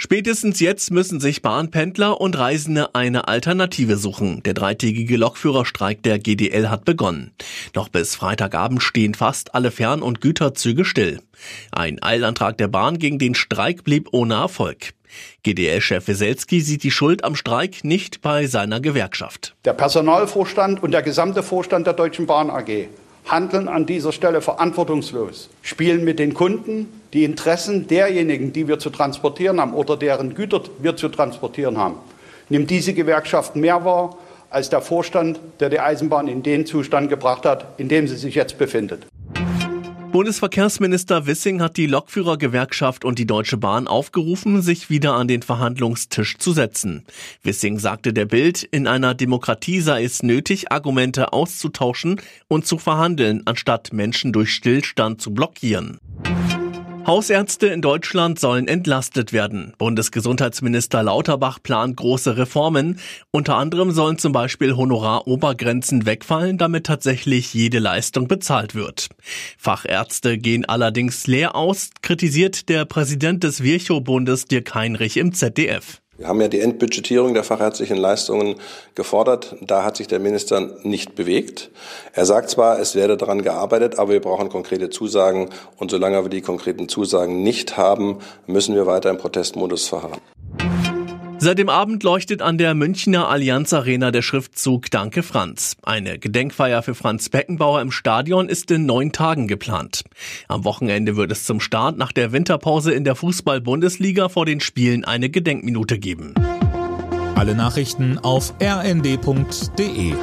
Spätestens jetzt müssen sich Bahnpendler und Reisende eine Alternative suchen. Der dreitägige Lokführerstreik der GDL hat begonnen. Noch bis Freitagabend stehen fast alle Fern- und Güterzüge still. Ein Eilantrag der Bahn gegen den Streik blieb ohne Erfolg. GDL-Chef Weselski sieht die Schuld am Streik nicht bei seiner Gewerkschaft. Der Personalvorstand und der gesamte Vorstand der Deutschen Bahn AG handeln an dieser Stelle verantwortungslos, spielen mit den Kunden die Interessen derjenigen, die wir zu transportieren haben oder deren Güter wir zu transportieren haben. Nimmt diese Gewerkschaft mehr wahr als der Vorstand, der die Eisenbahn in den Zustand gebracht hat, in dem sie sich jetzt befindet. Bundesverkehrsminister Wissing hat die Lokführergewerkschaft und die Deutsche Bahn aufgerufen, sich wieder an den Verhandlungstisch zu setzen. Wissing sagte der Bild, in einer Demokratie sei es nötig, Argumente auszutauschen und zu verhandeln, anstatt Menschen durch Stillstand zu blockieren. Hausärzte in Deutschland sollen entlastet werden. Bundesgesundheitsminister Lauterbach plant große Reformen. Unter anderem sollen zum Beispiel Honorarobergrenzen wegfallen, damit tatsächlich jede Leistung bezahlt wird. Fachärzte gehen allerdings leer aus, kritisiert der Präsident des Virchow-Bundes Dirk Heinrich im ZDF. Wir haben ja die Endbudgetierung der fachärztlichen Leistungen gefordert. Da hat sich der Minister nicht bewegt. Er sagt zwar, es werde daran gearbeitet, aber wir brauchen konkrete Zusagen. Und solange wir die konkreten Zusagen nicht haben, müssen wir weiter im Protestmodus verharren. Seit dem Abend leuchtet an der Münchner Allianz Arena der Schriftzug Danke Franz. Eine Gedenkfeier für Franz Beckenbauer im Stadion ist in neun Tagen geplant. Am Wochenende wird es zum Start nach der Winterpause in der Fußball-Bundesliga vor den Spielen eine Gedenkminute geben. Alle Nachrichten auf rnd.de